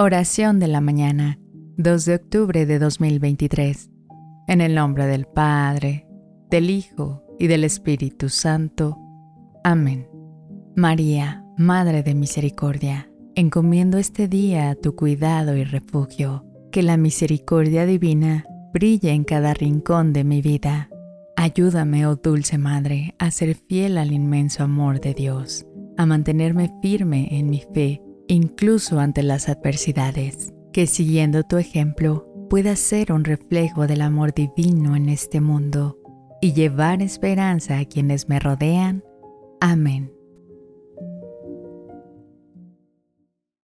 Oración de la mañana, 2 de octubre de 2023. En el nombre del Padre, del Hijo y del Espíritu Santo. Amén. María, Madre de Misericordia, encomiendo este día a tu cuidado y refugio. Que la misericordia divina brille en cada rincón de mi vida. Ayúdame, oh dulce Madre, a ser fiel al inmenso amor de Dios, a mantenerme firme en mi fe incluso ante las adversidades, que siguiendo tu ejemplo pueda ser un reflejo del amor divino en este mundo y llevar esperanza a quienes me rodean. Amén.